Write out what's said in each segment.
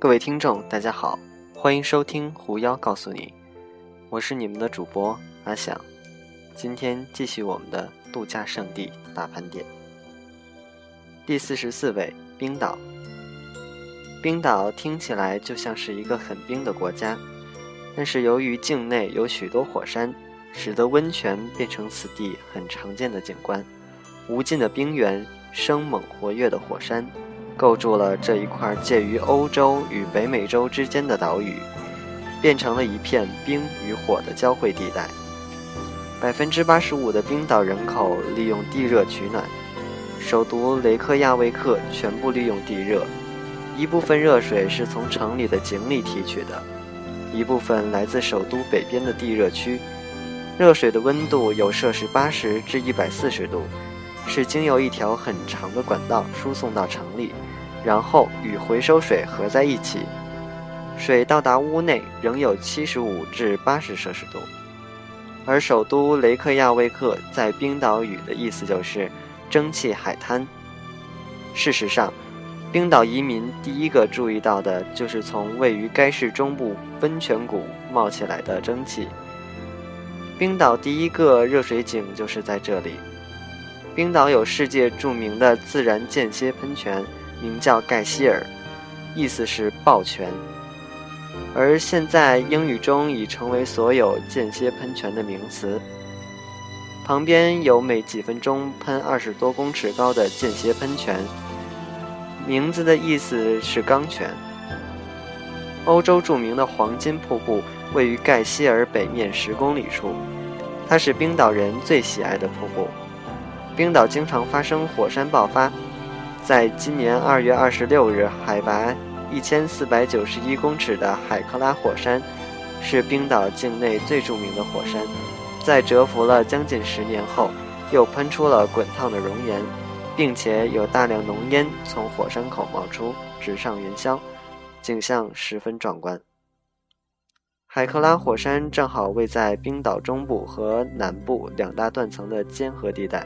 各位听众，大家好，欢迎收听《狐妖告诉你》，我是你们的主播阿想。今天继续我们的度假胜地大盘点。第四十四位，冰岛。冰岛听起来就像是一个很冰的国家，但是由于境内有许多火山，使得温泉变成此地很常见的景观。无尽的冰原，生猛活跃的火山，构筑了这一块介于欧洲与北美洲之间的岛屿，变成了一片冰与火的交汇地带。百分之八十五的冰岛人口利用地热取暖，首都雷克亚维克全部利用地热，一部分热水是从城里的井里提取的，一部分来自首都北边的地热区。热水的温度有摄氏八十至一百四十度，是经由一条很长的管道输送到城里，然后与回收水合在一起。水到达屋内仍有七十五至八十摄氏度。而首都雷克亚未克在冰岛语的意思就是“蒸汽海滩”。事实上，冰岛移民第一个注意到的就是从位于该市中部温泉谷冒起来的蒸汽。冰岛第一个热水井就是在这里。冰岛有世界著名的自然间歇喷泉，名叫盖希尔，意思是抱泉。而现在英语中已成为所有间歇喷泉的名词。旁边有每几分钟喷二十多公尺高的间歇喷泉，名字的意思是钢泉。欧洲著名的黄金瀑布。位于盖希尔北面十公里处，它是冰岛人最喜爱的瀑布。冰岛经常发生火山爆发，在今年二月二十六日，海拔一千四百九十一公尺的海克拉火山是冰岛境内最著名的火山，在蛰伏了将近十年后，又喷出了滚烫的熔岩，并且有大量浓烟从火山口冒出，直上云霄，景象十分壮观。海克拉火山正好位在冰岛中部和南部两大断层的间合地带。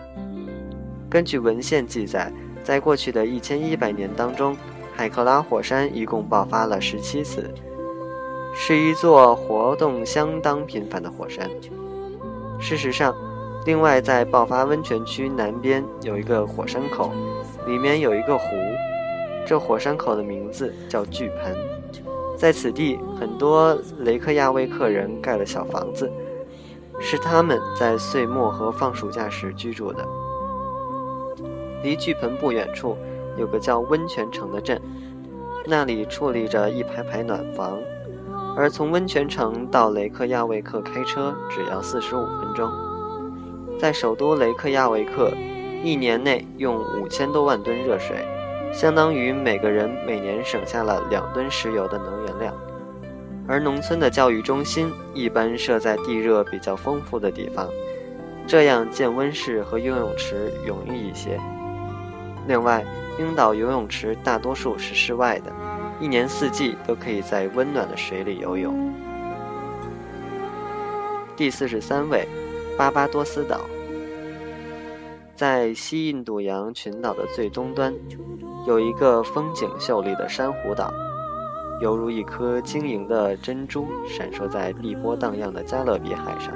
根据文献记载，在过去的一千一百年当中，海克拉火山一共爆发了十七次，是一座活动相当频繁的火山。事实上，另外在爆发温泉区南边有一个火山口，里面有一个湖，这火山口的名字叫巨盆。在此地，很多雷克雅未克人盖了小房子，是他们在岁末和放暑假时居住的。离巨盆不远处有个叫温泉城的镇，那里矗立着一排排暖房，而从温泉城到雷克亚未克开车只要四十五分钟。在首都雷克亚未克，一年内用五千多万吨热水。相当于每个人每年省下了两吨石油的能源量，而农村的教育中心一般设在地热比较丰富的地方，这样建温室和游泳池容易一些。另外，冰岛游泳池大多数是室外的，一年四季都可以在温暖的水里游泳。第四十三位，巴巴多斯岛。在西印度洋群岛的最东端，有一个风景秀丽的珊瑚岛，犹如一颗晶莹的珍珠，闪烁在碧波荡漾的加勒比海上。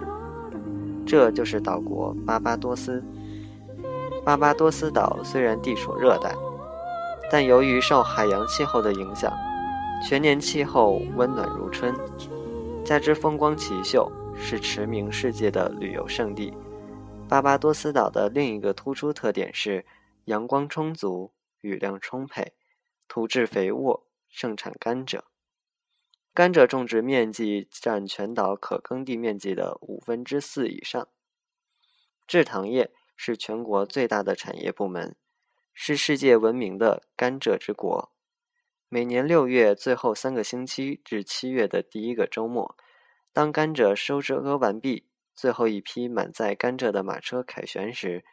这就是岛国巴巴多斯。巴巴多斯岛虽然地处热带，但由于受海洋气候的影响，全年气候温暖如春，加之风光奇秀，是驰名世界的旅游胜地。巴巴多斯岛的另一个突出特点是阳光充足、雨量充沛、土质肥沃，盛产甘蔗。甘蔗种植面积占全岛可耕地面积的五分之四以上。制糖业是全国最大的产业部门，是世界闻名的甘蔗之国。每年六月最后三个星期至七月的第一个周末，当甘蔗收割完毕。最后一批满载甘蔗的马车凯旋时，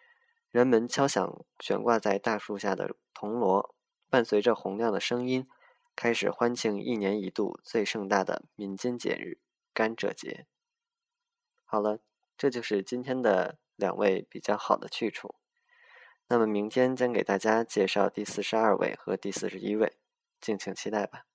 人们敲响悬挂在大树下的铜锣，伴随着洪亮的声音，开始欢庆一年一度最盛大的民间节日——甘蔗节。好了，这就是今天的两位比较好的去处。那么明天将给大家介绍第四十二位和第四十一位，敬请期待吧。